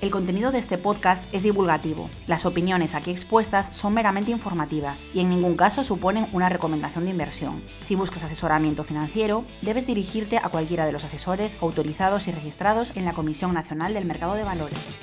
El contenido de este podcast es divulgativo. Las opiniones aquí expuestas son meramente informativas y en ningún caso suponen una recomendación de inversión. Si buscas asesoramiento financiero, debes dirigirte a cualquiera de los asesores autorizados y registrados en la Comisión Nacional del Mercado de Valores.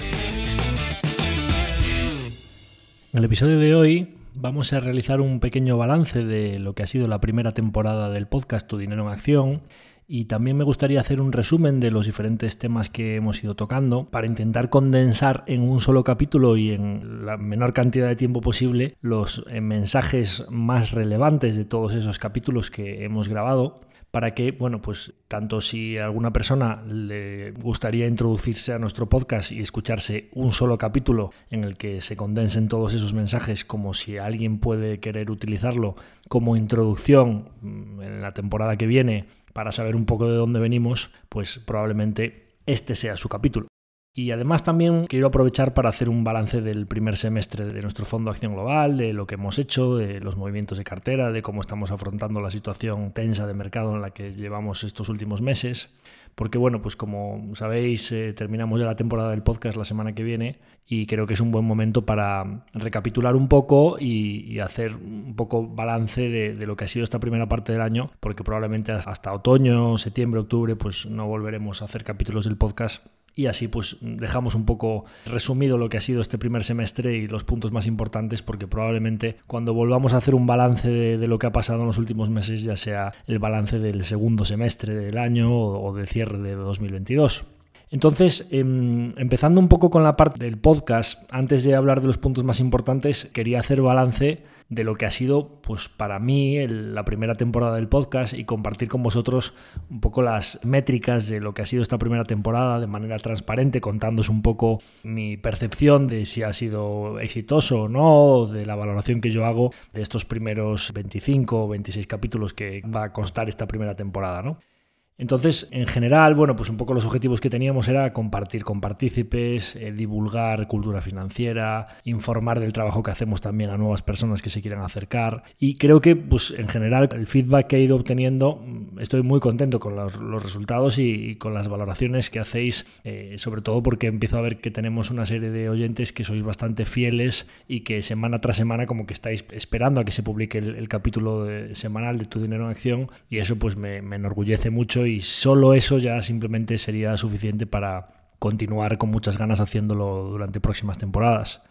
En el episodio de hoy vamos a realizar un pequeño balance de lo que ha sido la primera temporada del podcast Tu Dinero en Acción y también me gustaría hacer un resumen de los diferentes temas que hemos ido tocando para intentar condensar en un solo capítulo y en la menor cantidad de tiempo posible los eh, mensajes más relevantes de todos esos capítulos que hemos grabado para que, bueno, pues tanto si a alguna persona le gustaría introducirse a nuestro podcast y escucharse un solo capítulo en el que se condensen todos esos mensajes, como si alguien puede querer utilizarlo como introducción mm, en la temporada que viene para saber un poco de dónde venimos, pues probablemente este sea su capítulo. Y además también quiero aprovechar para hacer un balance del primer semestre de nuestro Fondo Acción Global, de lo que hemos hecho, de los movimientos de cartera, de cómo estamos afrontando la situación tensa de mercado en la que llevamos estos últimos meses porque bueno, pues como sabéis, eh, terminamos ya la temporada del podcast la semana que viene y creo que es un buen momento para recapitular un poco y, hacer un poco balance de, de, lo que ha sido esta primera parte del año, porque probablemente hasta otoño, septiembre, octubre, pues no volveremos a hacer capítulos del podcast y así pues dejamos un poco resumido lo que ha sido este primer semestre y los puntos más importantes porque probablemente cuando volvamos a hacer un balance de, lo que ha pasado en los últimos meses ya sea el balance del segundo semestre del año o, de cierre de 2022. Entonces, em, empezando un poco con la parte del podcast, antes de hablar de los puntos más importantes, quería hacer balance de lo que ha sido, pues para mí, la primera temporada del podcast y compartir con vosotros un poco las métricas de lo que ha sido esta primera temporada de manera transparente, contándoos un poco mi percepción de si ha sido exitoso o no, de la valoración que yo hago de estos primeros 25 o 26 capítulos que va a constar esta primera temporada, ¿no? Entonces, en general, bueno, pues un poco los objetivos que teníamos era compartir con partícipes, eh, divulgar cultura financiera, informar del trabajo que hacemos también a nuevas personas que se quieran acercar. Y creo que, pues en general, el feedback que he ido obteniendo, mm, estoy muy contento con los, resultados y, con las valoraciones que hacéis, eh, sobre todo porque empiezo a ver que tenemos una serie de oyentes que sois bastante fieles y que semana tras semana como que estáis esperando a que se publique el, capítulo semanal de Tu Dinero en Acción y eso pues me enorgullece mucho y solo eso ya simplemente sería suficiente para continuar con muchas ganas haciéndolo durante próximas temporadas.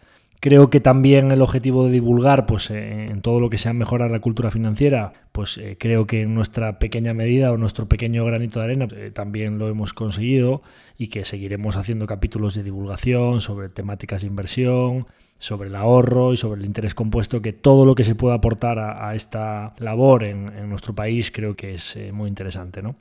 Creo que también el objetivo de divulgar, pues eh, en todo lo que sea mejorar la cultura financiera, pues eh, creo que en nuestra pequeña medida o nuestro pequeño granito de arena eh, también lo hemos conseguido y que seguiremos haciendo capítulos de divulgación sobre temáticas de inversión, sobre el ahorro y sobre el interés compuesto, que todo lo que se pueda aportar a, esta labor en, en, nuestro país creo que es muy interesante, ¿no?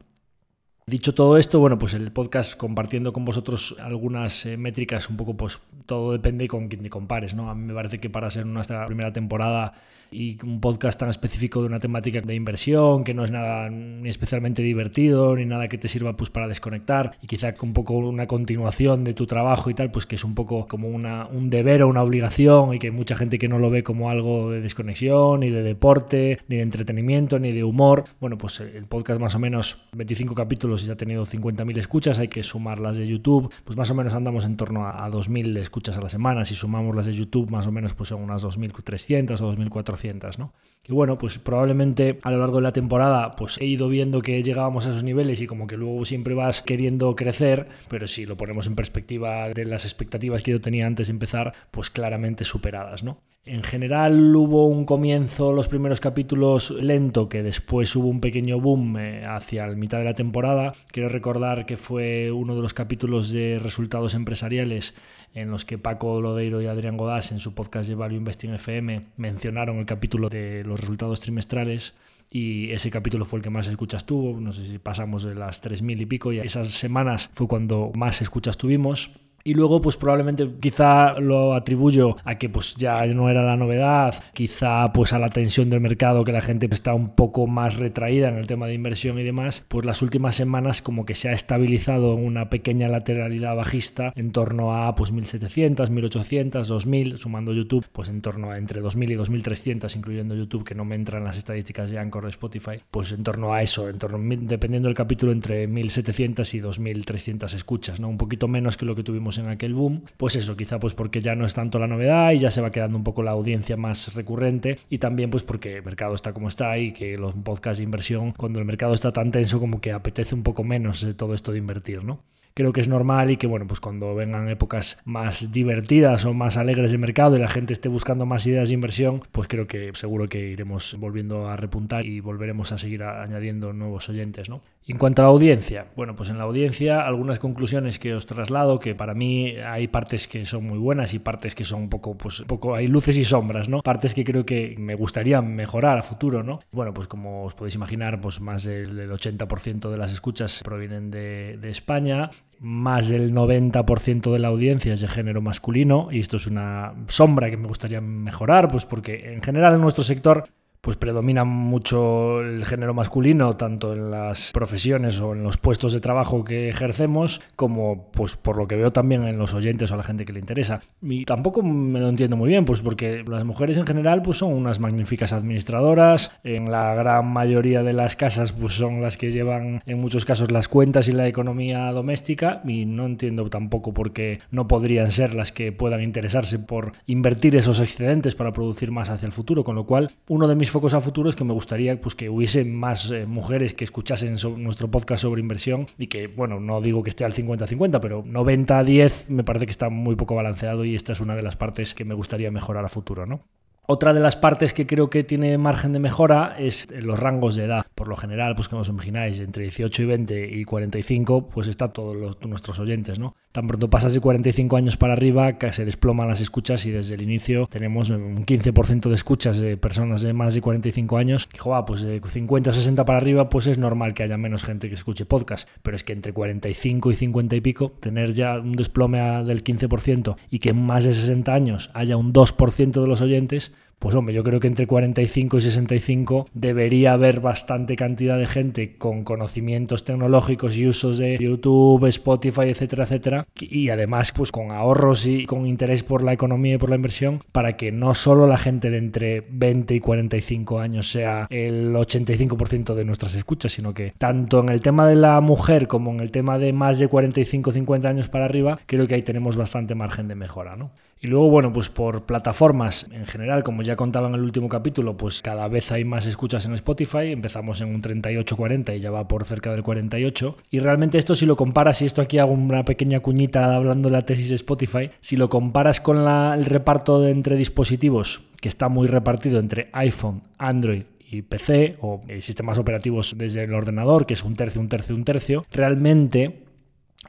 Dicho todo esto, bueno, pues el podcast compartiendo con vosotros algunas eh, métricas, un poco pues todo depende con quien te compares, ¿no? A mí me parece que para ser nuestra primera temporada y un podcast tan específico de una temática de inversión, que no es nada ni especialmente divertido, ni nada que te sirva pues para desconectar, y quizá un poco una continuación de tu trabajo y tal, pues que es un poco como una, un deber o una obligación y que hay mucha gente que no lo ve como algo de desconexión, ni de deporte, ni de entretenimiento, ni de humor. Bueno, pues el podcast más o menos 25 capítulos capítulos ya ha tenido 50.000 escuchas, hay que sumar las de YouTube, pues más o menos andamos en torno a, 2.000 escuchas a la semana, si sumamos las de YouTube más o menos pues son unas 2.300 o 2.400, ¿no? Y bueno, pues probablemente a lo largo de la temporada pues he ido viendo que llegábamos a esos niveles y como que luego siempre vas queriendo crecer, pero si lo ponemos en perspectiva de las expectativas que yo tenía antes de empezar, pues claramente superadas, ¿no? En general hubo un comienzo, los primeros capítulos lento, que después hubo un pequeño boom eh, hacia la mitad de la temporada. Quiero recordar que fue uno de los capítulos de resultados empresariales en los que Paco Lodeiro y Adrián Godás en su podcast de Value Investing FM mencionaron el capítulo de los resultados trimestrales y ese capítulo fue el que más escuchas tuvo, no sé si pasamos de las 3.000 y pico y esas semanas fue cuando más escuchas tuvimos. Y luego, pues probablemente quizá lo atribuyo a que pues ya no era la novedad, quizá pues a la tensión del mercado, que la gente está un poco más retraída en el tema de inversión y demás, pues las últimas semanas como que se ha estabilizado en una pequeña lateralidad bajista en torno a pues 1700, 1800, 2000, sumando YouTube, pues en torno a entre 2000 y 2300, incluyendo YouTube, que no me entran las estadísticas de Anchor de Spotify, pues en torno a eso, en torno, dependiendo del capítulo, entre 1700 y 2300 escuchas, ¿no? Un poquito menos que lo que tuvimos en aquel boom, pues eso, quizá pues porque ya no es tanto la novedad y ya se va quedando un poco la audiencia más recurrente y también pues porque el mercado está como está y que los podcasts de inversión, cuando el mercado está tan tenso como que apetece un poco menos eh, todo esto de invertir, ¿no? creo que es normal y que bueno, pues cuando vengan épocas más divertidas o más alegres de mercado y la gente esté buscando más ideas de inversión, pues creo que seguro que iremos volviendo a repuntar y volveremos a seguir añadiendo nuevos oyentes, ¿no? En cuanto a la audiencia, bueno, pues en la audiencia algunas conclusiones que os traslado, que para mí hay partes que son muy buenas y partes que son un poco, pues un poco, hay luces y sombras, ¿no? Partes que creo que me gustaría mejorar a futuro, ¿no? Bueno, pues como os podéis imaginar, pues más del 80% de las escuchas provienen de, de España, más del 90% de la audiencia es de género masculino y esto es una sombra que me gustaría mejorar, pues porque en general en nuestro sector pues predomina mucho el género masculino, tanto en las profesiones o en los puestos de trabajo que ejercemos, como pues por lo que veo también en los oyentes o a la gente que le interesa. Y tampoco me lo entiendo muy bien, pues porque las mujeres en general pues son unas magníficas administradoras, en la gran mayoría de las casas pues son las que llevan en muchos casos las cuentas y la economía doméstica. Y no entiendo tampoco por qué no podrían ser las que puedan interesarse por invertir esos excedentes para producir más hacia el futuro, con lo cual uno de mis focos a futuro es que me gustaría pues, que hubiese más eh, mujeres que escuchasen nuestro podcast sobre inversión y que, bueno, no digo que esté al 50-50, pero 90-10 me parece que está muy poco balanceado y esta es una de las partes que me gustaría mejorar a futuro, ¿no? Otra de las partes que creo que tiene margen de mejora es los rangos de edad. Por lo general, pues como os imagináis, entre 18 y 20 y 45, pues está todos nuestros oyentes, ¿no? Tan pronto pasas de 45 años para arriba, que se desploman las escuchas y desde el inicio tenemos un 15% de escuchas de personas de más de 45 años. Y, joa, pues de 50 o 60 para arriba, pues es normal que haya menos gente que escuche podcast. Pero es que entre 45 y 50 y pico, tener ya un desplome del 15% y que en más de 60 años haya un 2% de los oyentes, pues hombre, yo creo que entre 45 y 65 debería haber bastante cantidad de gente con conocimientos tecnológicos y usos de YouTube, Spotify, etcétera, etcétera, y además pues con ahorros y con interés por la economía y por la inversión para que no solo la gente de entre 20 y 45 años sea el 85% de nuestras escuchas, sino que tanto en el tema de la mujer como en el tema de más de 45 50 años para arriba, creo que ahí tenemos bastante margen de mejora, ¿no? Y luego, bueno, pues por plataformas en general, como ya contaba en el último capítulo, pues cada vez hay más escuchas en Spotify. Empezamos en un 38-40 y ya va por cerca del 48. Y realmente esto si lo comparas, y esto aquí hago una pequeña cuñita hablando de la tesis de Spotify, si lo comparas con el reparto de entre dispositivos, que está muy repartido entre iPhone, Android y PC o eh, sistemas operativos desde el ordenador, que es un tercio, un tercio, un tercio, realmente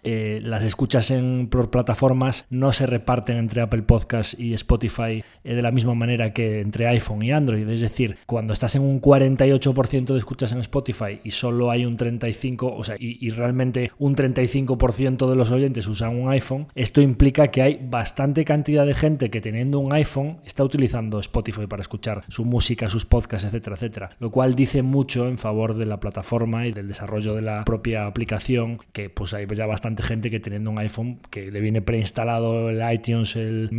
eh, las escuchas en plataformas no se reparten entre Apple Podcast y Spotify eh, de la misma manera que entre iPhone y Android. Es decir, cuando estás en un 48% de escuchas en Spotify y solo hay un 35%, o sea, y, y realmente un 35% de los oyentes usan un iPhone, esto implica que hay bastante cantidad de gente que teniendo un iPhone está utilizando Spotify para escuchar su música, sus podcasts, etcétera, etcétera. Lo cual dice mucho en favor de la plataforma y del desarrollo de la propia aplicación, que pues hay ya bastante gente que teniendo un iPhone que le viene preinstalado el iTunes, el,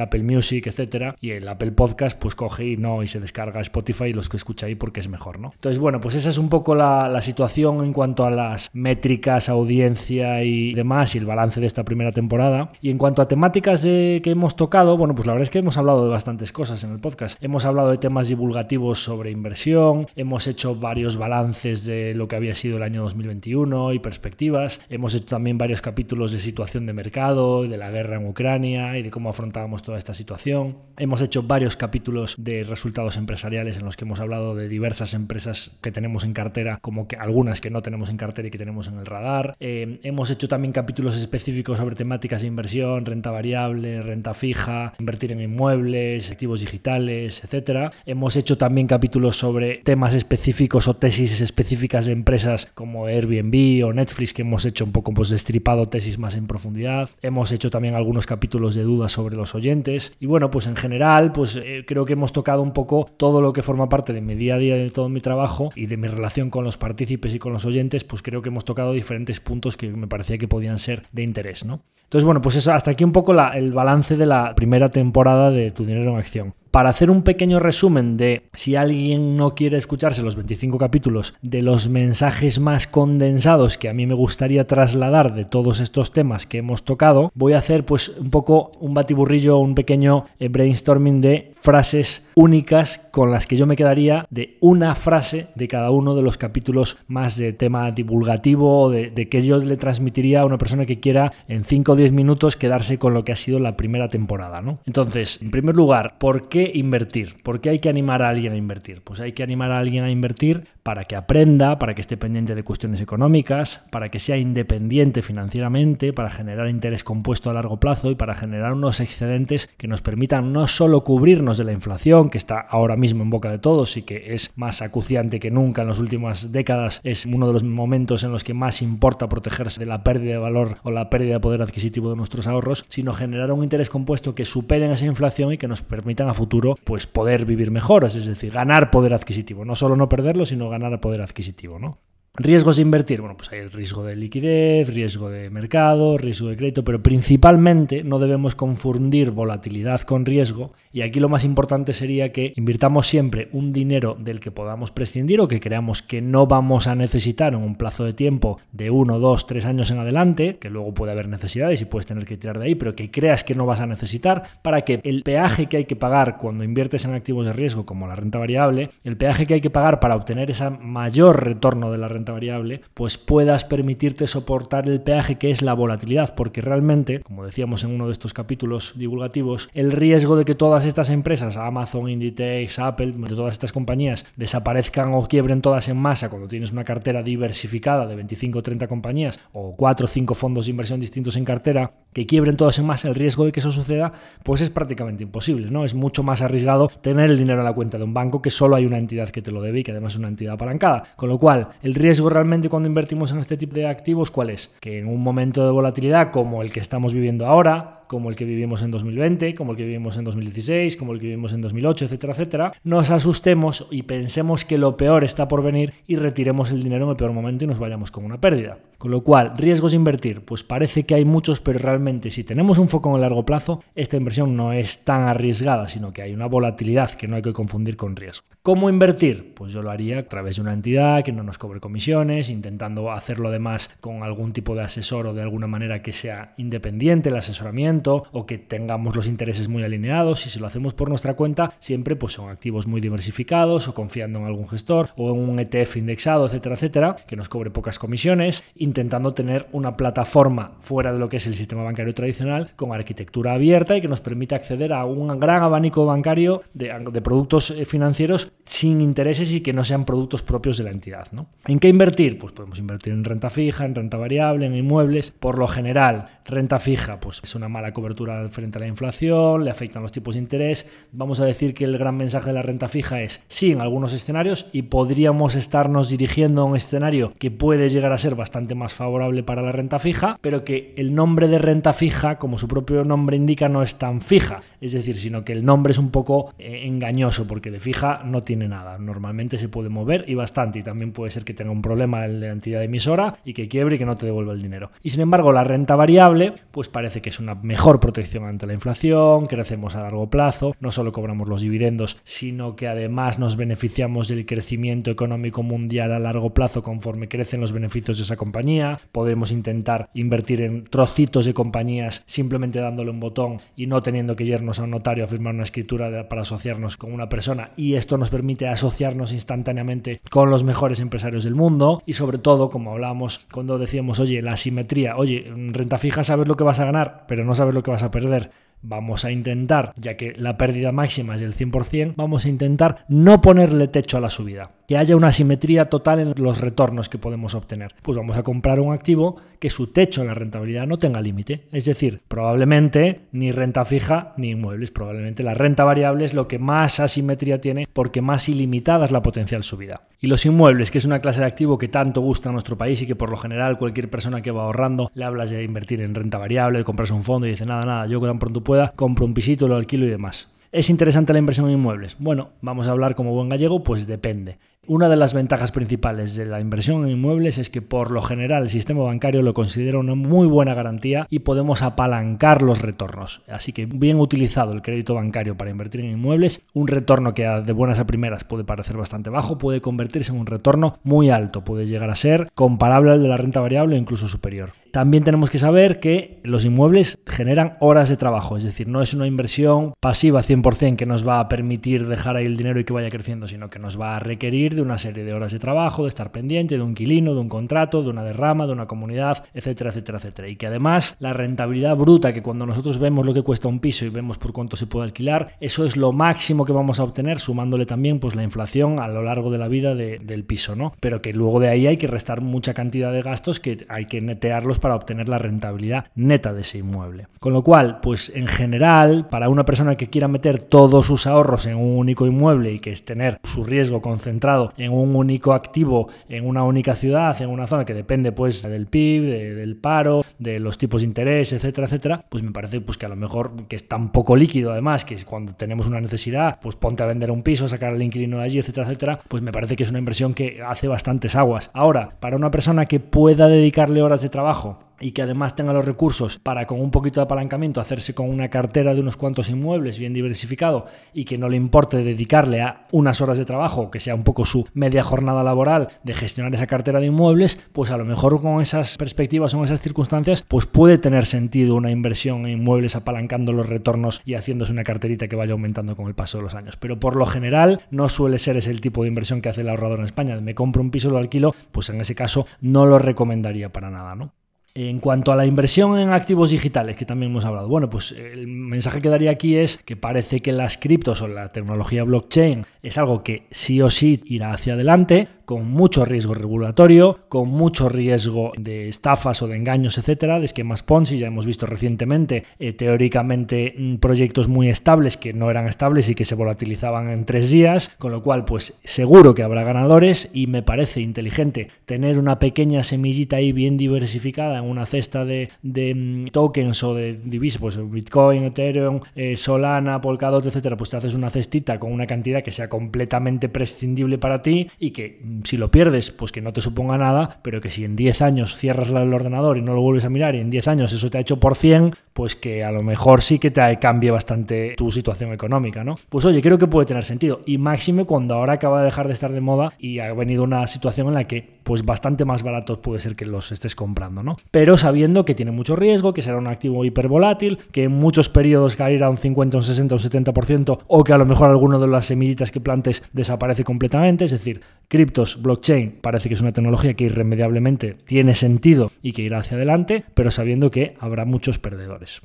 Apple Music, etcétera, y el Apple Podcast, pues coge y no, y se descarga Spotify y los que escucha ahí porque es mejor, ¿no? Entonces, bueno, pues esa es un poco la, situación en cuanto a las métricas, audiencia y demás, y el balance de esta primera temporada. Y en cuanto a temáticas que hemos tocado, bueno, pues la verdad es que hemos hablado de bastantes cosas en el podcast. Hemos hablado de temas divulgativos sobre inversión, hemos hecho varios balances de lo que había sido el año 2021 y perspectivas, hemos hecho también varios capítulos de situación de mercado, de la guerra en Ucrania y de cómo afrontábamos toda esta situación. Hemos hecho varios capítulos de resultados empresariales en los que hemos hablado de diversas empresas que tenemos en cartera, como que algunas que no tenemos en cartera y que tenemos en el radar. Eh, hemos hecho también capítulos específicos sobre temáticas de inversión, renta variable, renta fija, invertir en inmuebles, activos digitales, etcétera. Hemos hecho también capítulos sobre temas específicos o tesis específicas de empresas como Airbnb o Netflix que hemos hecho un poco pues destripado tesis más en profundidad. Hemos hecho también algunos capítulos de dudas sobre los oyentes y bueno, pues en general pues eh, creo que hemos tocado un poco todo lo que forma parte de mi día a día de todo mi trabajo y de mi relación con los partícipes y con los oyentes, pues creo que hemos tocado diferentes puntos que me parecía que podían ser de interés, ¿no? Entonces, bueno, pues eso, hasta aquí un poco el balance de la primera temporada de Tu Dinero en Acción para hacer un pequeño resumen de si alguien no quiere escucharse los 25 capítulos de los mensajes más condensados que a mí me gustaría trasladar de todos estos temas que hemos tocado, voy a hacer pues un poco un batiburrillo, un pequeño eh, brainstorming de frases únicas con las que yo me quedaría de una frase de cada uno de los capítulos más de tema divulgativo de, de que yo le transmitiría a una persona que quiera en 5 o 10 minutos quedarse con lo que ha sido la primera temporada. ¿no? Entonces, en primer lugar, ¿por qué invertir? ¿Por qué hay que animar a alguien a invertir? Pues hay que animar a alguien a invertir para que aprenda, para que esté pendiente de cuestiones económicas, para que sea independiente financieramente, para generar interés compuesto a largo plazo y para generar unos excedentes que nos permitan no solo cubrirnos de la inflación, que está ahora mismo en boca de todos y que es más acuciante que nunca en las últimas décadas, es uno de los momentos en los que más importa protegerse de la pérdida de valor o la pérdida de poder adquisitivo de nuestros ahorros, sino generar un interés compuesto que supere esa inflación y que nos permitan a futuro pues poder vivir mejor, es decir, ganar poder adquisitivo, no solo no perderlo, sino ganar poder adquisitivo, ¿no? Riesgos de invertir, bueno, pues hay el riesgo de liquidez, riesgo de mercado, riesgo de crédito, pero principalmente no debemos confundir volatilidad con riesgo y aquí lo más importante sería que invirtamos siempre un dinero del que podamos prescindir o que creamos que no vamos a necesitar en un plazo de tiempo de uno, dos, tres años en adelante, que luego puede haber necesidades y puedes tener que tirar de ahí, pero que creas que no vas a necesitar para que el peaje que hay que pagar cuando inviertes en activos de riesgo como la renta variable, el peaje que hay que pagar para obtener ese mayor retorno de la renta variable, pues puedas permitirte soportar el peaje que es la volatilidad, porque realmente, como decíamos en uno de estos capítulos divulgativos, el riesgo de que todas estas empresas, Amazon, Inditex, Apple, de todas estas compañías, desaparezcan o quiebren todas en masa cuando tienes una cartera diversificada de 25 o 30 compañías o 4 o 5 fondos de inversión distintos en cartera, que quiebren todas en masa, el riesgo de que eso suceda, pues es prácticamente imposible, ¿no? Es mucho más arriesgado tener el dinero en la cuenta de un banco que solo hay una entidad que te lo debe y que además es una entidad apalancada. Con lo cual, el riesgo riesgo realmente cuando invertimos en este tipo de activos cuál es? Que en un momento de volatilidad como el que estamos viviendo ahora, como el que vivimos en 2020, como el que vivimos en 2016, como el que vivimos en 2008, etcétera, etcétera, nos asustemos y pensemos que lo peor está por venir y retiremos el dinero en el peor momento y nos vayamos con una pérdida. Con lo cual, riesgos de invertir, pues parece que hay muchos, pero realmente si tenemos un foco en el largo plazo, esta inversión no es tan arriesgada, sino que hay una volatilidad que no hay que confundir con riesgo. ¿Cómo invertir? Pues yo lo haría a través de una entidad que no nos cobre comisiones, intentando hacerlo además con algún tipo de asesor o de alguna manera que sea independiente el asesoramiento o que tengamos los intereses muy alineados. Si se lo hacemos por nuestra cuenta, siempre pues son activos muy diversificados o confiando en algún gestor o en un ETF indexado, etcétera, etcétera, que nos cobre pocas comisiones, intentando tener una plataforma fuera de lo que es el sistema bancario tradicional con arquitectura abierta y que nos permita acceder a un gran abanico bancario de, de productos eh, financieros sin intereses y que no sean productos propios de la entidad. ¿no? ¿En qué invertir? Pues podemos invertir en renta fija, en renta variable, en inmuebles. Por lo general, renta fija pues es una mala cobertura frente a la inflación, le afectan los tipos de interés. Vamos a decir que el gran mensaje de la renta fija es sí en algunos escenarios y podríamos estarnos dirigiendo a un escenario que puede llegar a ser bastante más favorable para la renta fija, pero que el nombre de renta fija, como su propio nombre indica, no es tan fija. Es decir, sino que el nombre es un poco eh, engañoso porque de fija no tiene nada. Normalmente se puede mover y bastante y también puede ser que tenga un problema en la entidad emisora y que quiebre y que no te devuelva el dinero. Y sin embargo, la renta variable, pues parece que es una mejor protección ante la inflación, crecemos a largo plazo, no solo cobramos los dividendos, sino que además nos beneficiamos del crecimiento económico mundial a largo plazo conforme crecen los beneficios de esa compañía. Podemos intentar invertir en trocitos de compañías simplemente dándole un botón y no teniendo que irnos a un notario a firmar una escritura para asociarnos con una persona y esto nos permite asociarnos instantáneamente con los mejores empresarios del mundo y sobre todo, como hablábamos cuando decíamos, oye, la asimetría, oye, renta fija sabes lo que vas a ganar, pero no sabes lo que vas a perder vamos a intentar, ya que la pérdida máxima es del 100%, vamos a intentar no ponerle techo a la subida, que haya una simetría total en los retornos que podemos obtener. Pues vamos a comprar un activo que su techo en la rentabilidad no tenga límite, es decir, probablemente ni renta fija ni inmuebles, probablemente la renta variable es lo que más asimetría tiene porque más ilimitada es la potencial subida. Y los inmuebles, que es una clase de activo que tanto gusta a nuestro país y que por lo general cualquier persona que va ahorrando le hablas de invertir en renta variable, de comprarse un fondo y dice nada, nada, yo tan pronto pueda, compro un pisito, lo alquilo y demás. ¿Es interesante la inversión en inmuebles? Bueno, vamos a hablar como buen gallego, pues depende. Una de las ventajas principales de la inversión en inmuebles es que por lo general el sistema bancario lo considera una muy buena garantía y podemos apalancar los retornos. Así que bien utilizado el crédito bancario para invertir en inmuebles, un retorno que de buenas a primeras puede parecer bastante bajo, puede convertirse en un retorno muy alto, puede llegar a ser comparable al de la renta variable o incluso superior. También tenemos que saber que los inmuebles generan horas de trabajo, es decir, no es una inversión pasiva 100% que nos va a permitir dejar ahí el dinero y que vaya creciendo, sino que nos va a requerir de una serie de horas de trabajo, de estar pendiente de un inquilino, de un contrato, de una derrama, de una comunidad, etcétera, etcétera, etcétera. Y que además la rentabilidad bruta, que cuando nosotros vemos lo que cuesta un piso y vemos por cuánto se puede alquilar, eso es lo máximo que vamos a obtener, sumándole también pues la inflación a lo largo de la vida del piso, ¿no? Pero que luego de ahí hay que restar mucha cantidad de gastos que hay que netearlos para obtener la rentabilidad neta de ese inmueble. Con lo cual, pues en general, para una persona que quiera meter todos sus ahorros en un único inmueble y que es tener su riesgo concentrado en un único activo, en una única ciudad, en una zona que depende pues del PIB, del paro, de los tipos de interés, etcétera, etcétera, pues me parece pues que a lo mejor que es tan poco líquido además, que cuando tenemos una necesidad, pues ponte a vender un piso, sacar al inquilino de allí, etcétera, etcétera, pues me parece que es una inversión que hace bastantes aguas. Ahora, para una persona que pueda dedicarle horas de trabajo y que además tenga los recursos para con un poquito de apalancamiento hacerse con una cartera de unos cuantos inmuebles bien diversificado y que no le importe dedicarle a unas horas de trabajo, que sea un poco su media jornada laboral de gestionar esa cartera de inmuebles, pues a lo mejor con esas perspectivas o en esas circunstancias, pues puede tener sentido una inversión en inmuebles apalancando los retornos y haciéndose una carterita que vaya aumentando con el paso de los años. Pero por lo general no suele ser ese el tipo de inversión que hace el ahorrador en España. Me compro un piso, lo alquilo, pues en ese caso no lo recomendaría para nada, ¿no? En cuanto a la inversión en activos digitales, que también hemos hablado, bueno, pues el mensaje que daría aquí es que parece que las criptos o la tecnología blockchain es algo que sí o sí irá hacia adelante, con mucho riesgo regulatorio, con mucho riesgo de estafas o de engaños, etcétera, de esquemas Ponzi. Ya hemos visto recientemente, eh, teóricamente, mm, proyectos muy estables que no eran estables y que se volatilizaban en tres días, con lo cual, pues seguro que habrá ganadores y me parece inteligente tener una pequeña semillita ahí bien diversificada en una cesta de, mm, tokens o de divisas, pues Bitcoin, Ethereum, eh, Solana, Polkadot, etcétera, pues te haces una cestita con una cantidad que sea completamente prescindible para ti y que mm, si lo pierdes, pues que no te suponga nada, pero que si en 10 años cierras el ordenador y no lo vuelves a mirar y en 10 años eso te ha hecho por 100, pues que a lo mejor sí que te cambie bastante tu situación económica, ¿no? Pues oye, creo que puede tener sentido. Y máxime cuando ahora acaba de dejar de estar de moda y ha venido una situación en la que pues bastante más baratos puede ser que los estés comprando, ¿no? Pero sabiendo que tiene mucho riesgo, que será un activo hipervolátil, que en muchos periodos caerá un 50, un 60, un 70% o que a lo mejor alguno de las semillitas que plantes desaparece completamente, es decir, criptos, blockchain, parece que es una tecnología que irremediablemente tiene sentido y que irá hacia adelante, pero sabiendo que habrá muchos perdedores.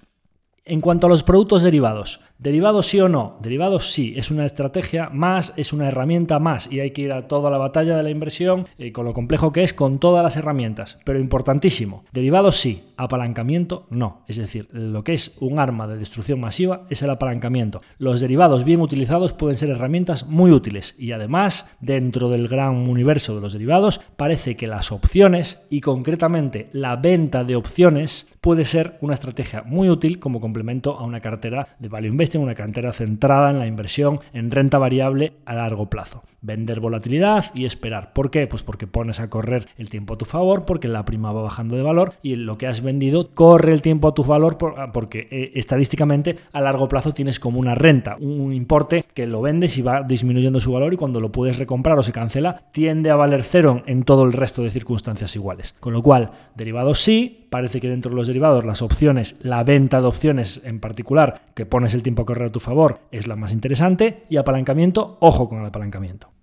En cuanto a los productos derivados, ¿Derivados sí o no? Derivados sí, es una estrategia más, es una herramienta más y hay que ir a toda la batalla de la inversión eh, con lo complejo que es con todas las herramientas. Pero importantísimo, derivados sí, apalancamiento no. Es decir, lo que es un arma de destrucción masiva es el apalancamiento. Los derivados bien utilizados pueden ser herramientas muy útiles y además dentro del gran universo de los derivados parece que las opciones y concretamente la venta de opciones puede ser una estrategia muy útil como complemento a una cartera de value investing, una cartera centrada en la inversión en renta variable a largo plazo. Vender volatilidad y esperar. ¿Por qué? Pues porque pones a correr el tiempo a tu favor, porque la prima va bajando de valor y lo que has vendido corre el tiempo a tu valor ah, porque eh, estadísticamente a largo plazo tienes como una renta, un importe que lo vendes y va disminuyendo su valor y cuando lo puedes recomprar o se cancela tiende a valer cero en todo el resto de circunstancias iguales. Con lo cual, derivados sí, parece que dentro de los derivados las opciones, la venta de opciones en particular, que pones el tiempo a correr a tu favor, es la más interesante y apalancamiento, ojo con el apalancamiento.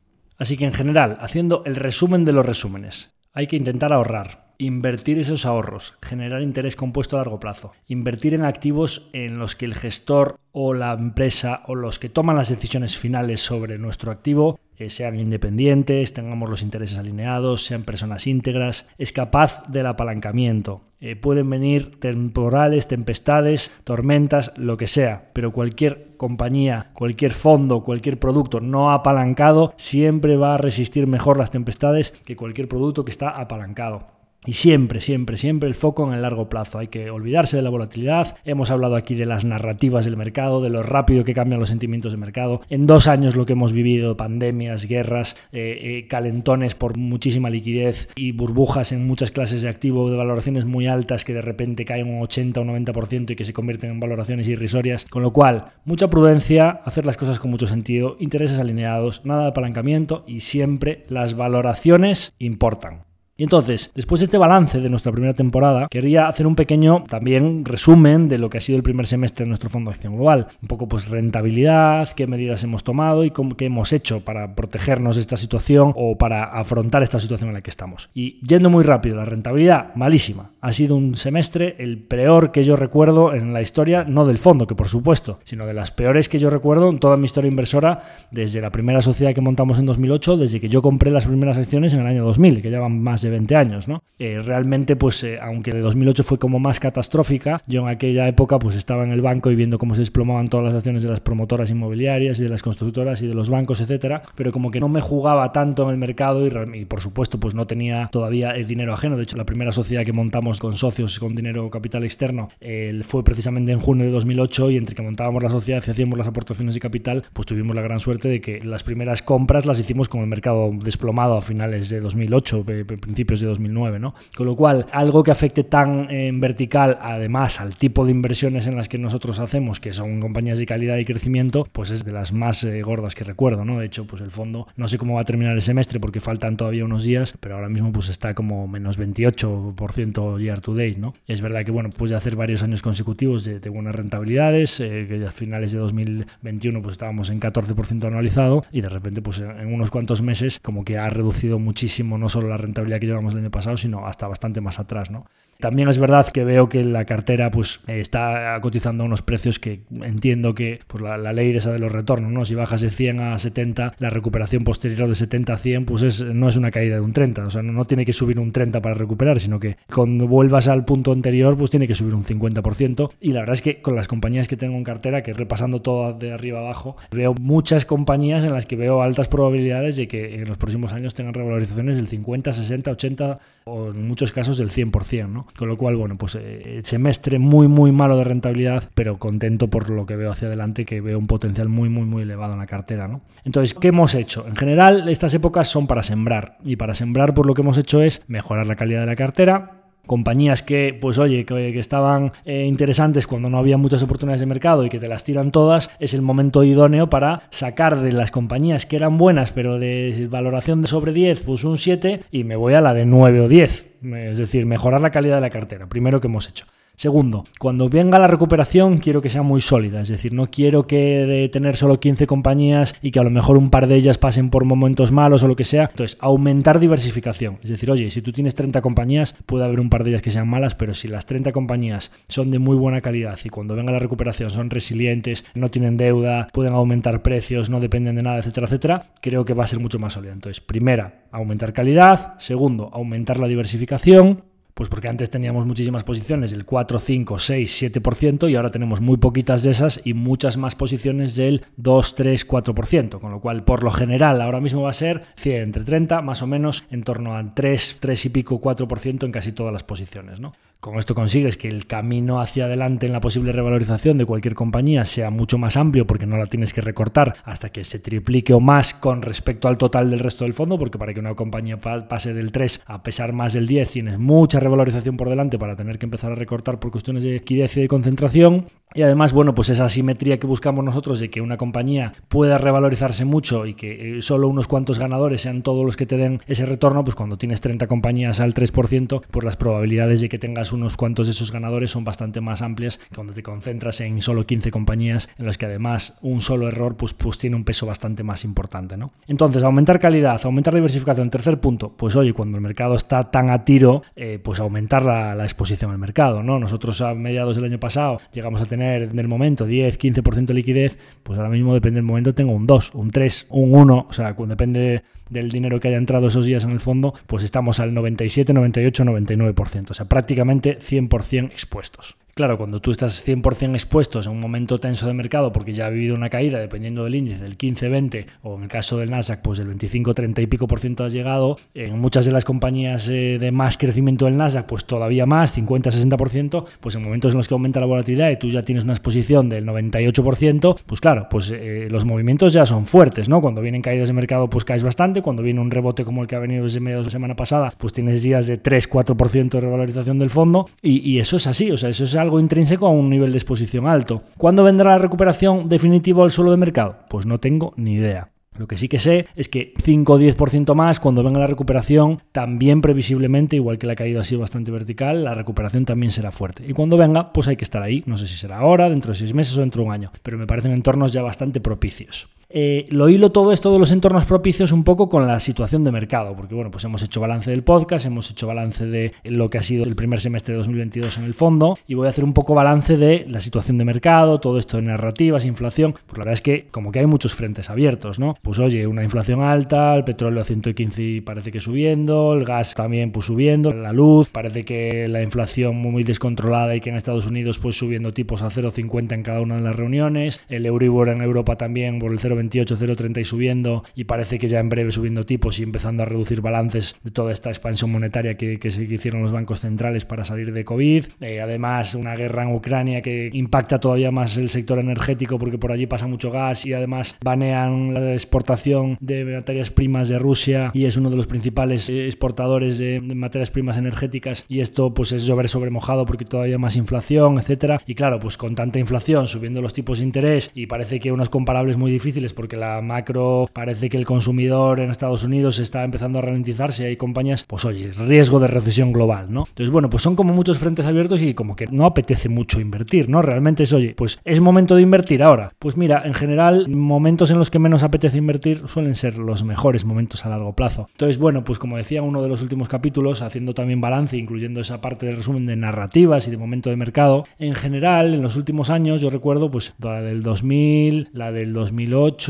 Así que en general, haciendo el resumen de los resúmenes, hay que intentar ahorrar, invertir esos ahorros, generar interés compuesto a largo plazo, invertir en activos en los que el gestor o la empresa o los que toman las decisiones finales sobre nuestro activo eh, sean independientes, tengamos los intereses alineados, sean personas íntegras, es capaz del apalancamiento. Eh, pueden venir temporales, tempestades, tormentas, lo que sea, pero cualquier compañía, cualquier fondo, cualquier producto no apalancado siempre va a resistir mejor las tempestades que cualquier producto que está apalancado. Y siempre, siempre, siempre el foco en el largo plazo. Hay que olvidarse de la volatilidad. Hemos hablado aquí de las narrativas del mercado, de lo rápido que cambian los sentimientos de mercado. En dos años lo que hemos vivido, pandemias, guerras, eh, eh, calentones por muchísima liquidez y burbujas en muchas clases de activo de valoraciones muy altas que de repente caen un 80 o 90% y que se convierten en valoraciones irrisorias. Con lo cual, mucha prudencia, hacer las cosas con mucho sentido, intereses alineados, nada de apalancamiento y siempre las valoraciones importan. Y entonces, después de este balance de nuestra primera temporada, quería hacer un pequeño también resumen de lo que ha sido el primer semestre de nuestro Fondo de Acción Global. Un poco pues rentabilidad, qué medidas hemos tomado y qué hemos hecho para protegernos de esta situación o para afrontar esta situación en la que estamos. Y yendo muy rápido, la rentabilidad malísima. Ha sido un semestre el peor que yo recuerdo en la historia, no del fondo, que por supuesto, sino de las peores que yo recuerdo en toda mi historia inversora desde la primera sociedad que montamos en 2008, desde que yo compré las primeras acciones en el año 2000, que ya van más de 20 años, ¿no? Eh, realmente, pues, eh, aunque de 2008 fue como más catastrófica, yo en aquella época, pues, estaba en el banco y viendo cómo se desplomaban todas las acciones de las promotoras inmobiliarias y de las constructoras y de los bancos, etcétera, pero como que no me jugaba tanto en el mercado y, por supuesto, pues, no tenía todavía el dinero ajeno. De hecho, la primera sociedad que montamos con socios con dinero capital externo fue precisamente en junio de 2008 y entre que montábamos la sociedad y hacíamos las aportaciones de capital, pues tuvimos la gran suerte de que las primeras compras las hicimos con el mercado desplomado a finales de 2008, principios de 2009, ¿no? Con lo cual, algo que afecte tan en vertical, además al tipo de inversiones en las que nosotros hacemos, que son compañías de calidad y crecimiento, pues es de las más eh, gordas que recuerdo, ¿no? De hecho, pues el fondo, no sé cómo va a terminar el semestre porque faltan todavía unos días, pero ahora mismo pues está como menos 28% year to date, ¿no? Es verdad que, bueno, pues de hacer varios años consecutivos de, buenas rentabilidades, eh, que a finales de 2021 pues estábamos en 14% anualizado y de repente pues en unos cuantos meses como que ha reducido muchísimo no solo la rentabilidad que llevamos el año pasado, sino hasta bastante más atrás, ¿no? También es verdad que veo que la cartera pues, está cotizando a unos precios que entiendo que pues, la, ley esa de los retornos, ¿no? si bajas de 100 a 70, la recuperación posterior de 70 a 100 pues es, no es una caída de un 30, o sea, no, tiene que subir un 30 para recuperar, sino que cuando vuelvas al punto anterior pues tiene que subir un 50%. Y la verdad es que con las compañías que tengo en cartera, que repasando todo de arriba abajo, veo muchas compañías en las que veo altas probabilidades de que en los próximos años tengan revalorizaciones del 50, 60, 80 o en muchos casos del 100%, ¿no? Con lo cual, bueno, pues eh, semestre muy, muy malo de rentabilidad, pero contento por lo que veo hacia adelante, que veo un potencial muy, muy, muy elevado en la cartera, ¿no? Entonces, ¿qué hemos hecho? En general, estas épocas son para sembrar, y para sembrar, por lo que hemos hecho es mejorar la calidad de la cartera, compañías que, pues oye, que, estaban eh, interesantes cuando no había muchas oportunidades de mercado y que te las tiran todas, es el momento idóneo para sacar de las compañías que eran buenas, pero de valoración de sobre 10, pues un 7 y me voy a la de 9 o 10. Es decir, mejorar la calidad de la cartera, primero que hemos hecho. Segundo, cuando venga la recuperación quiero que sea muy sólida, es decir, no quiero que de tener solo 15 compañías y que a lo mejor un par de ellas pasen por momentos malos o lo que sea. Entonces, aumentar diversificación. Es decir, oye, si tú tienes 30 compañías, puede haber un par de ellas que sean malas, pero si las 30 compañías son de muy buena calidad y cuando venga la recuperación son resilientes, no tienen deuda, pueden aumentar precios, no dependen de nada, etcétera, etcétera, creo que va a ser mucho más sólida. Entonces, primera, aumentar calidad. Segundo, aumentar la diversificación. Pues porque antes teníamos muchísimas posiciones del 4, 5, 6, 7% y ahora tenemos muy poquitas de esas y muchas más posiciones del 2, 3, 4%, con lo cual por lo general ahora mismo va a ser 100 entre 30, más o menos en torno a 3, 3 y pico, 4% en casi todas las posiciones. ¿no? Con esto consigues que el camino hacia adelante en la posible revalorización de cualquier compañía sea mucho más amplio porque no la tienes que recortar hasta que se triplique o más con respecto al total del resto del fondo, porque para que una compañía pase del 3 a pesar más del 10 tienes mucha revalorización por delante para tener que empezar a recortar por cuestiones de liquidez y de concentración. Y además, bueno, pues esa simetría que buscamos nosotros de que una compañía pueda revalorizarse mucho y que eh, solo unos cuantos ganadores sean todos los que te den ese retorno, pues cuando tienes 30 compañías al 3%, pues las probabilidades de que tengas unos cuantos de esos ganadores son bastante más amplias que cuando te concentras en solo 15 compañías en las que además un solo error pues, pues tiene un peso bastante más importante, ¿no? Entonces, aumentar calidad, aumentar diversificación. Tercer punto, pues oye, cuando el mercado está tan a tiro, eh, pues aumentar la, la exposición al mercado, ¿no? Nosotros a mediados del año pasado llegamos a tener en el momento 10, 15% de liquidez, pues ahora mismo depende del momento tengo un 2, un 3, un 1, o sea, depende del dinero que haya entrado esos días en el fondo, pues estamos al 97, 98, 99%, o sea, prácticamente 100% expuestos. Claro, cuando tú estás 100% expuestos en un momento tenso de mercado porque ya ha habido una caída, dependiendo del índice, del 15-20 o en el caso del Nasdaq, pues del 25-30 y pico por ciento has llegado, en muchas de las compañías eh, de más crecimiento del Nasdaq, pues todavía más, 50-60%, pues en momentos en los que aumenta la volatilidad y tú ya tienes una exposición del 98%, pues claro, pues eh, los movimientos ya son fuertes, ¿no? Cuando vienen caídas de mercado, pues caes bastante, cuando viene un rebote como el que ha venido desde medio de la semana pasada, pues tienes días de 3-4% de revalorización del fondo y, y eso es así, o sea, eso es algo intrínseco a un nivel de exposición alto. ¿Cuándo vendrá la recuperación definitiva al suelo de mercado? Pues no tengo ni idea. Lo que sí que sé es que 5 o 10% más cuando venga la recuperación, también previsiblemente, igual que la caída ha sido bastante vertical, la recuperación también será fuerte. Y cuando venga, pues hay que estar ahí. No sé si será ahora, dentro de 6 meses o dentro de un año, pero me parecen entornos ya bastante propicios. Eh, lo hilo todo esto de los entornos propicios un poco con la situación de mercado, porque bueno, pues hemos hecho balance del podcast, hemos hecho balance de lo que ha sido el primer semestre de 2022 en el fondo, y voy a hacer un poco balance de la situación de mercado, todo esto de narrativas, inflación, pues la verdad es que como que hay muchos frentes abiertos, ¿no? Pues oye, una inflación alta, el petróleo a 115 parece que subiendo, el gas también pues subiendo, la luz, parece que la inflación muy descontrolada y que en Estados Unidos pues subiendo tipos a 0,50 en cada una de las reuniones, el Euribor en Europa también por el 0,20 0,28, 0,30 y subiendo y parece que ya en breve subiendo tipos y empezando a reducir balances de toda esta expansión monetaria que, que, hicieron los bancos centrales para salir de COVID. Eh, además, una guerra en Ucrania que impacta todavía más el sector energético porque por allí pasa mucho gas y además banean la exportación de materias primas de Rusia y es uno de los principales exportadores de, materias primas energéticas y esto pues es llover sobre mojado porque todavía más inflación, etcétera. Y claro, pues con tanta inflación, subiendo los tipos de interés y parece que unos comparables muy difíciles porque la macro parece que el consumidor en Estados Unidos está empezando a ralentizarse y hay compañías, pues oye, riesgo de recesión global, ¿no? Entonces, bueno, pues son como muchos frentes abiertos y como que no apetece mucho invertir, ¿no? Realmente es, oye, pues es momento de invertir ahora. Pues mira, en general, momentos en los que menos apetece invertir suelen ser los mejores momentos a largo plazo. Entonces, bueno, pues como decía uno de los últimos capítulos, haciendo también balance, incluyendo esa parte del resumen de narrativas y de momento de mercado, en general, en los últimos años, yo recuerdo, pues la del 2000, la del 2008,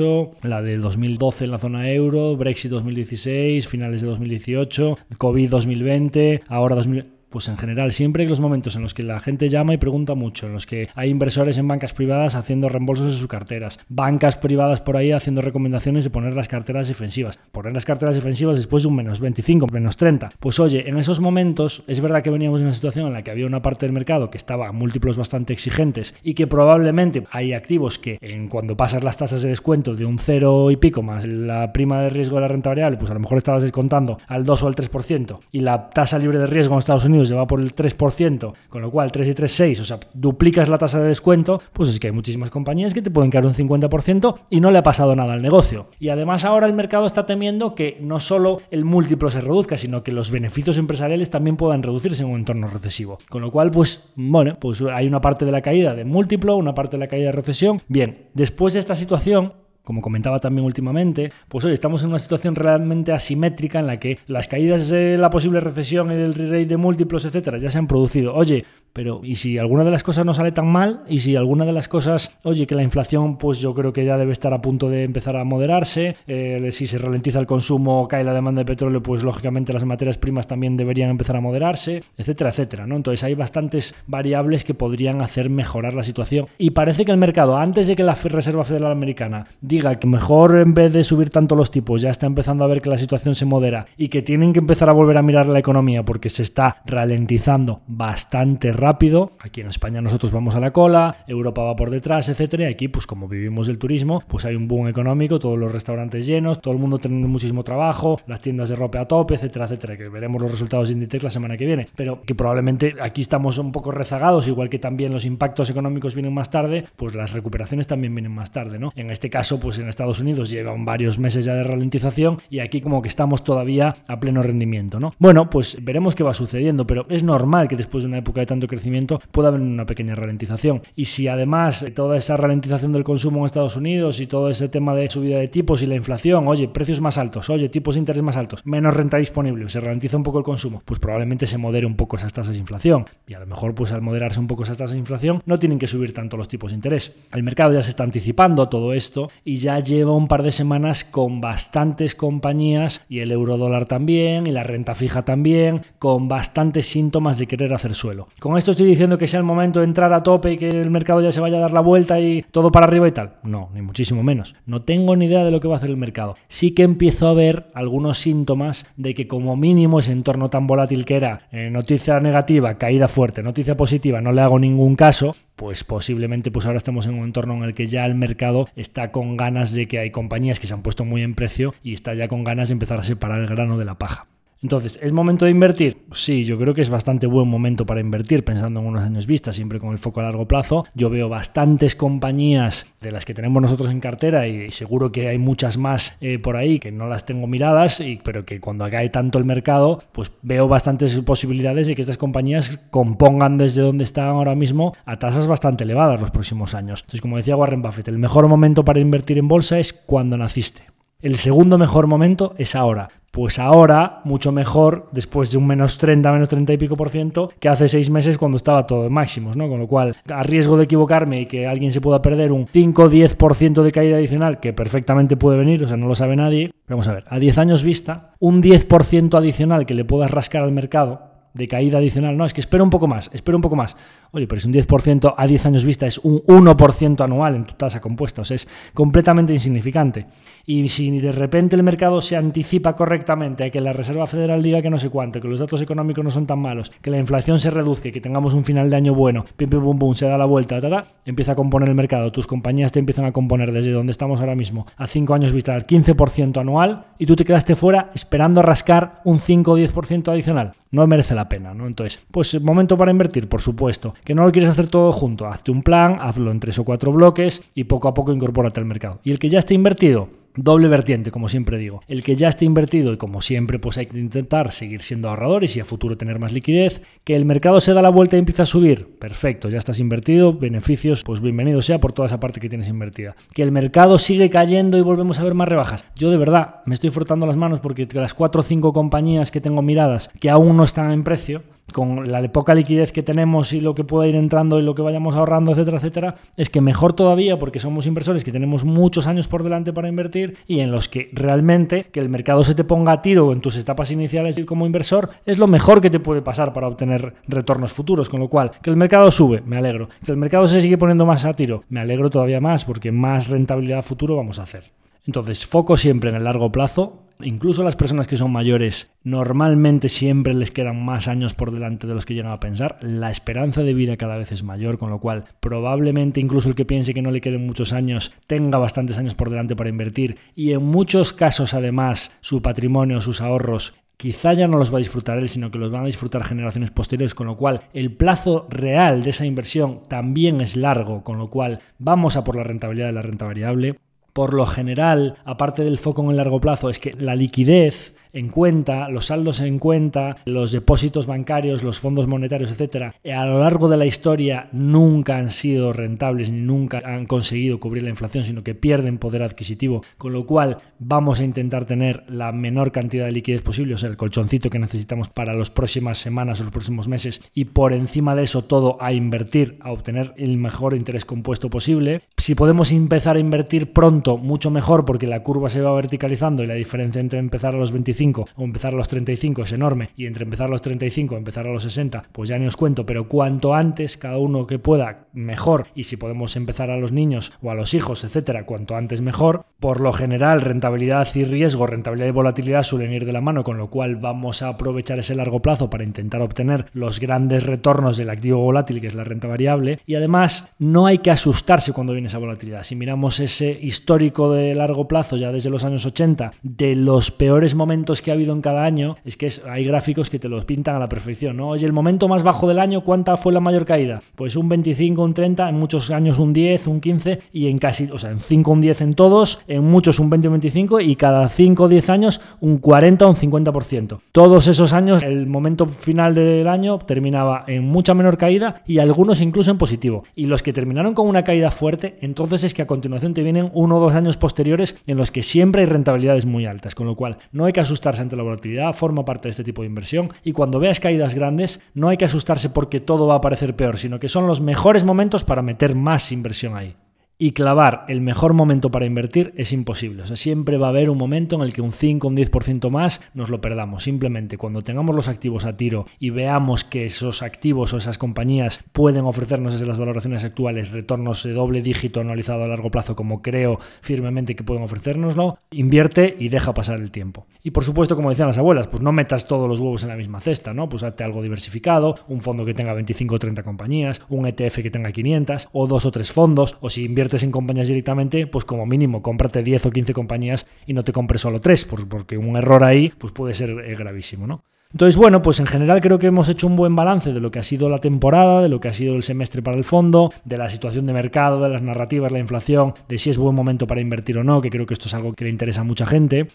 la del 2012 en la zona euro, Brexit 2016, finales de 2018, COVID 2020, ahora 2020 pues en general, siempre hay los momentos en los que la gente llama y pregunta mucho, en los que hay inversores en bancas privadas haciendo reembolsos de sus carteras, bancas privadas por ahí haciendo recomendaciones de poner las carteras defensivas, poner las carteras defensivas después de un menos 25, menos 30. Pues oye, en esos momentos es verdad que veníamos de una situación en la que había una parte del mercado que estaba a múltiplos bastante exigentes y que probablemente hay activos que en cuando pasas las tasas de descuento de un cero y pico más la prima de riesgo de la renta variable, pues a lo mejor estabas descontando al 2 o al 3% y la tasa libre de riesgo en Estados Unidos Unidos ya va por el 3%, con lo cual 3 y 3, 6, o sea, duplicas la tasa de descuento, pues es que hay muchísimas compañías que te pueden caer un 50% y no le ha pasado nada al negocio. Y además ahora el mercado está temiendo que no solo el múltiplo se reduzca, sino que los beneficios empresariales también puedan reducirse en un entorno recesivo. Con lo cual, pues bueno, pues hay una parte de la caída de múltiplo, una parte de la caída de recesión. Bien, después de esta situación, como comentaba también últimamente, pues hoy estamos en una situación realmente asimétrica en la que las caídas de la posible recesión y del rate de múltiplos, etcétera, ya se han producido. Oye, pero ¿y si alguna de las cosas no sale tan mal? ¿Y si alguna de las cosas, oye, que la inflación pues yo creo que ya debe estar a punto de empezar a moderarse, eh, si se ralentiza el consumo, cae la demanda de petróleo, pues lógicamente las materias primas también deberían empezar a moderarse, etcétera, etcétera, ¿no? Entonces hay bastantes variables que podrían hacer mejorar la situación y parece que el mercado, antes de que la Reserva Federal Americana diga que mejor en vez de subir tanto los tipos, ya está empezando a ver que la situación se modera y que tienen que empezar a volver a mirar la economía porque se está ralentizando bastante rápido. Aquí en España nosotros vamos a la cola, Europa va por detrás, etcétera. Y aquí, pues como vivimos del turismo, pues hay un boom económico, todos los restaurantes llenos, todo el mundo teniendo muchísimo trabajo, las tiendas de ropa a tope, etcétera, etcétera. Que veremos los resultados de Inditex la semana que viene. Pero que probablemente aquí estamos un poco rezagados, igual que también los impactos económicos vienen más tarde, pues las recuperaciones también vienen más tarde, ¿no? En este caso, pues en Estados Unidos llevan varios meses ya de ralentización y aquí como que estamos todavía a pleno rendimiento, ¿no? Bueno, pues veremos qué va sucediendo, pero es normal que después de una época de tanto crecimiento pueda haber una pequeña ralentización. Y si además toda esa ralentización del consumo en Estados Unidos y todo ese tema de subida de tipos y la inflación, oye, precios más altos, oye, tipos de interés más altos, menos renta disponible, se ralentiza un poco el consumo, pues probablemente se modere un poco esas tasas de inflación. Y a lo mejor, pues al moderarse un poco esas tasas de inflación, no tienen que subir tanto los tipos de interés. El mercado ya se está anticipando a todo esto y ya lleva un par de semanas con bastantes compañías y el euro dólar también y la renta fija también, con bastantes síntomas de querer hacer suelo. Esto estoy diciendo que sea el momento de entrar a tope y que el mercado ya se vaya a dar la vuelta y todo para arriba y tal. No, ni muchísimo menos. No tengo ni idea de lo que va a hacer el mercado. Sí que empiezo a ver algunos síntomas de que como mínimo ese entorno tan volátil que era eh, noticia negativa, caída fuerte, noticia positiva, no le hago ningún caso, pues posiblemente pues ahora estamos en un entorno en el que ya el mercado está con ganas de que hay compañías que se han puesto muy en precio y está ya con ganas de empezar a separar el grano de la paja. Entonces, ¿es momento de invertir? Sí, yo creo que es bastante buen momento para invertir pensando en unos años vista, siempre con el foco a largo plazo. Yo veo bastantes compañías de las que tenemos nosotros en cartera y seguro que hay muchas más eh, por ahí que no las tengo miradas, y, pero que cuando cae tanto el mercado, pues veo bastantes posibilidades de que estas compañías compongan desde donde están ahora mismo a tasas bastante elevadas los próximos años. Entonces, como decía Warren Buffett, el mejor momento para invertir en bolsa es cuando naciste. El segundo mejor momento es ahora. Pues ahora, mucho mejor, después de un menos 30, menos 30 y pico por ciento, que hace seis meses cuando estaba todo en máximos, ¿no? Con lo cual, a riesgo de equivocarme y que alguien se pueda perder un 5 o 10% de caída adicional, que perfectamente puede venir, o sea, no lo sabe nadie. Vamos a ver, a 10 años vista, un 10% adicional que le puedas rascar al mercado, de caída adicional. No, es que espero un poco más, espero un poco más. Oye, pero es un 10% a 10 años vista, es un 1% anual en tu tasa compuesta, o sea, es completamente insignificante. Y si de repente el mercado se anticipa correctamente a que la Reserva Federal diga que no sé cuánto, que los datos económicos no son tan malos, que la inflación se reduzca, que tengamos un final de año bueno, pim, pim, pum, pum, se da la vuelta, empieza a componer el mercado, tus compañías te empiezan a componer desde donde estamos ahora mismo a 5 años vista al 15% anual y tú te quedaste fuera esperando rascar un 5 o 10% adicional. No merece la pena, ¿no? Entonces, pues momento para invertir, por supuesto. Que no lo quieres hacer todo junto, hazte un plan, hazlo en tres o cuatro bloques y poco a poco incorpórate al mercado. Y el que ya esté invertido, Doble vertiente, como siempre digo. El que ya esté invertido y como siempre pues hay que intentar seguir siendo ahorradores y a futuro tener más liquidez. Que el mercado se da la vuelta y empieza a subir. Perfecto, ya estás invertido, beneficios, pues bienvenido sea por toda esa parte que tienes invertida. Que el mercado sigue cayendo y volvemos a ver más rebajas. Yo de verdad me estoy frotando las manos porque las 4 o 5 compañías que tengo miradas que aún no están en precio, con la poca liquidez que tenemos y lo que pueda ir entrando y lo que vayamos ahorrando, etcétera, etcétera, es que mejor todavía porque somos inversores que tenemos muchos años por delante para invertir y en los que realmente que el mercado se te ponga a tiro en tus etapas iniciales como inversor es lo mejor que te puede pasar para obtener retornos futuros, con lo cual que el mercado sube, me alegro, que el mercado se sigue poniendo más a tiro, me alegro todavía más porque más rentabilidad futuro vamos a hacer. Entonces, foco siempre en el largo plazo. Incluso las personas que son mayores normalmente siempre les quedan más años por delante de los que llegan a pensar. La esperanza de vida cada vez es mayor, con lo cual probablemente incluso el que piense que no le queden muchos años tenga bastantes años por delante para invertir y en muchos casos además su patrimonio, sus ahorros quizá ya no los va a disfrutar él, sino que los van a disfrutar generaciones posteriores, con lo cual el plazo real de esa inversión también es largo, con lo cual vamos a por la rentabilidad de la renta variable. Por lo general, aparte del foco en el largo plazo, es que la liquidez en cuenta, los saldos en cuenta, los depósitos bancarios, los fondos monetarios, etcétera, a lo largo de la historia nunca han sido rentables ni nunca han conseguido cubrir la inflación, sino que pierden poder adquisitivo, con lo cual vamos a intentar tener la menor cantidad de liquidez posible, o sea, el colchoncito que necesitamos para las próximas semanas o los próximos meses y por encima de eso todo a invertir, a obtener el mejor interés compuesto posible. Si podemos empezar a invertir pronto, mucho mejor porque la curva se va verticalizando y la diferencia entre empezar a los 25 o empezar a los 35 es enorme y entre empezar a los 35 o empezar a los 60 pues ya ni os cuento, pero cuanto antes cada uno que pueda mejor y si podemos empezar a los niños o a los hijos, etcétera, cuanto antes mejor. Por lo general, rentabilidad y riesgo, rentabilidad y volatilidad suelen ir de la mano, con lo cual vamos a aprovechar ese largo plazo para intentar obtener los grandes retornos del activo volátil que es la renta variable y además no hay que asustarse cuando viene esa volatilidad. Si miramos ese histórico de largo plazo ya desde los años 80 de los peores momentos que ha habido en cada año, es que hay gráficos que te los pintan a la perfección, ¿no? Oye, el momento más bajo del año, ¿cuánta fue la mayor caída? Pues un 25, un 30, en muchos años un 10, un 15 y en casi, o sea, en 5 un 10 en todos, en muchos un 20 un 25 y cada 5 o 10 años un 40 o un 50%. Todos esos años, el momento final del año terminaba en mucha menor caída y algunos incluso en positivo. Y los que terminaron con una caída fuerte, entonces es que a continuación te vienen uno o dos años posteriores en los que siempre hay rentabilidades muy altas, con lo cual no hay que asustarse ante la volatilidad, forma parte de este tipo de inversión y cuando veas caídas grandes no hay que asustarse porque todo va a parecer peor, sino que son los mejores momentos para meter más inversión ahí y clavar el mejor momento para invertir es imposible. O sea, siempre va a haber un momento en el que un 5 o un 10% más nos lo perdamos. Simplemente cuando tengamos los activos a tiro y veamos que esos activos o esas compañías pueden ofrecernos desde las valoraciones actuales retornos de doble dígito anualizado a largo plazo, como creo firmemente que pueden ofrecérnoslo, invierte y deja pasar el tiempo. Y por supuesto, como decían las abuelas, pues no metas todos los huevos en la misma cesta, ¿no? Pues hazte algo diversificado, un fondo que tenga 25 o 30 compañías, un ETF que tenga 500 o dos o tres fondos, o si inviertes en compañías directamente, pues como mínimo cómprate 10 o 15 compañías y no te compres solo 3, porque un error ahí pues puede ser eh, gravísimo, ¿no? Entonces, bueno, pues en general creo que hemos hecho un buen balance de lo que ha sido la temporada, de lo que ha sido el semestre para el fondo, de la situación de mercado, de las narrativas, la inflación, de si es buen momento para invertir o no, que creo que esto es algo que le interesa a mucha gente.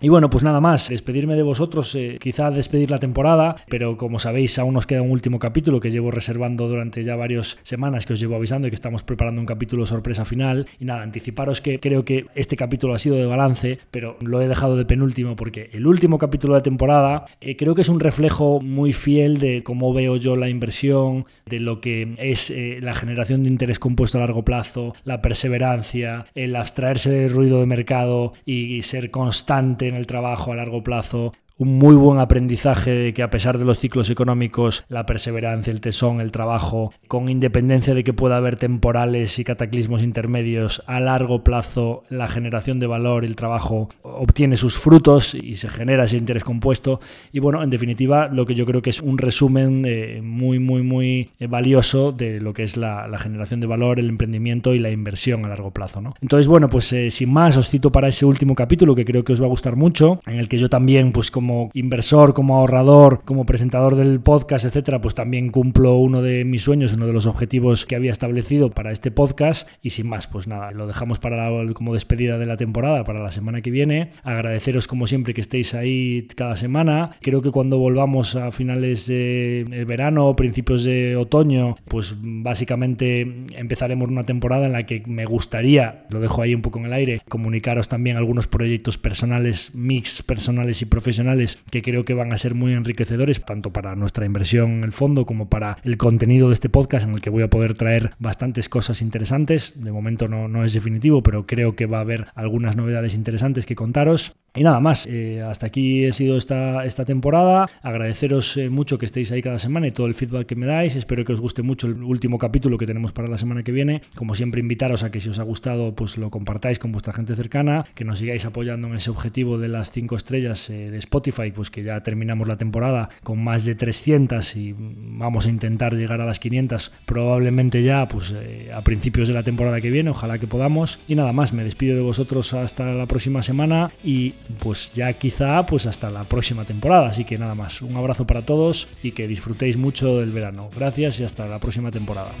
Y bueno, pues nada más, despedirme de vosotros, eh, quizá despedir la temporada, pero como sabéis aún nos queda un último capítulo que llevo reservando durante ya varias semanas, que os llevo avisando y que estamos preparando un capítulo sorpresa final. Y nada, anticiparos que creo que este capítulo ha sido de balance, pero lo he dejado de penúltimo porque el último capítulo de temporada eh, creo que es un reflejo muy fiel de cómo veo yo la inversión, de lo que es eh, la generación de interés compuesto a largo plazo, la perseverancia, el abstraerse del ruido de mercado y ser constante en el trabajo a largo plazo, un muy buen aprendizaje de que a pesar de los ciclos económicos, la perseverancia, el tesón, el trabajo, con independencia de que pueda haber temporales y cataclismos intermedios, a largo plazo la generación de valor, el trabajo obtiene sus frutos y se genera ese interés compuesto. Y bueno, en definitiva, lo que yo creo que es un resumen eh, muy, muy, muy eh, valioso de lo que es la, generación de valor, el emprendimiento y la inversión a largo plazo. ¿no? Entonces, bueno, pues eh, sin más, os cito para ese último capítulo que creo que os va a gustar mucho, en el que yo también, pues como como inversor, como ahorrador, como presentador del podcast, etcétera, pues también cumplo uno de mis sueños, uno de los objetivos que había establecido para este podcast. Y sin más, pues nada, lo dejamos para como despedida de la temporada, para la semana que viene. Agradeceros como siempre que estéis ahí cada semana. Creo que cuando volvamos a finales de verano, principios de otoño, pues básicamente empezaremos una temporada en la que me gustaría, lo dejo ahí un poco en el aire, comunicaros también algunos proyectos personales, mix personales y profesionales que creo que van a ser muy enriquecedores, tanto para nuestra inversión en el fondo como para el contenido de este podcast en el que voy a poder traer bastantes cosas interesantes. De momento no, no es definitivo, pero creo que va a haber algunas novedades interesantes que contaros. Y nada más, eh, hasta aquí he sido esta, esta temporada. Agradeceros eh, mucho que estéis ahí cada semana y todo el feedback que me dais. Espero que os guste mucho el último capítulo que tenemos para la semana que viene. Como siempre, invitaros a que si os ha gustado, pues lo compartáis con vuestra gente cercana, que nos sigáis apoyando en ese objetivo de las 5 estrellas eh, de Spotify, pues que ya terminamos la temporada con más de 300 y vamos a intentar llegar a las 500 probablemente ya pues a principios de la temporada que viene. Ojalá que podamos. Y nada más, me despido de vosotros hasta la próxima semana y pues ya quizá pues hasta la próxima temporada. Así que nada más, un abrazo para todos y que disfrutéis mucho del verano. Gracias y hasta la próxima temporada.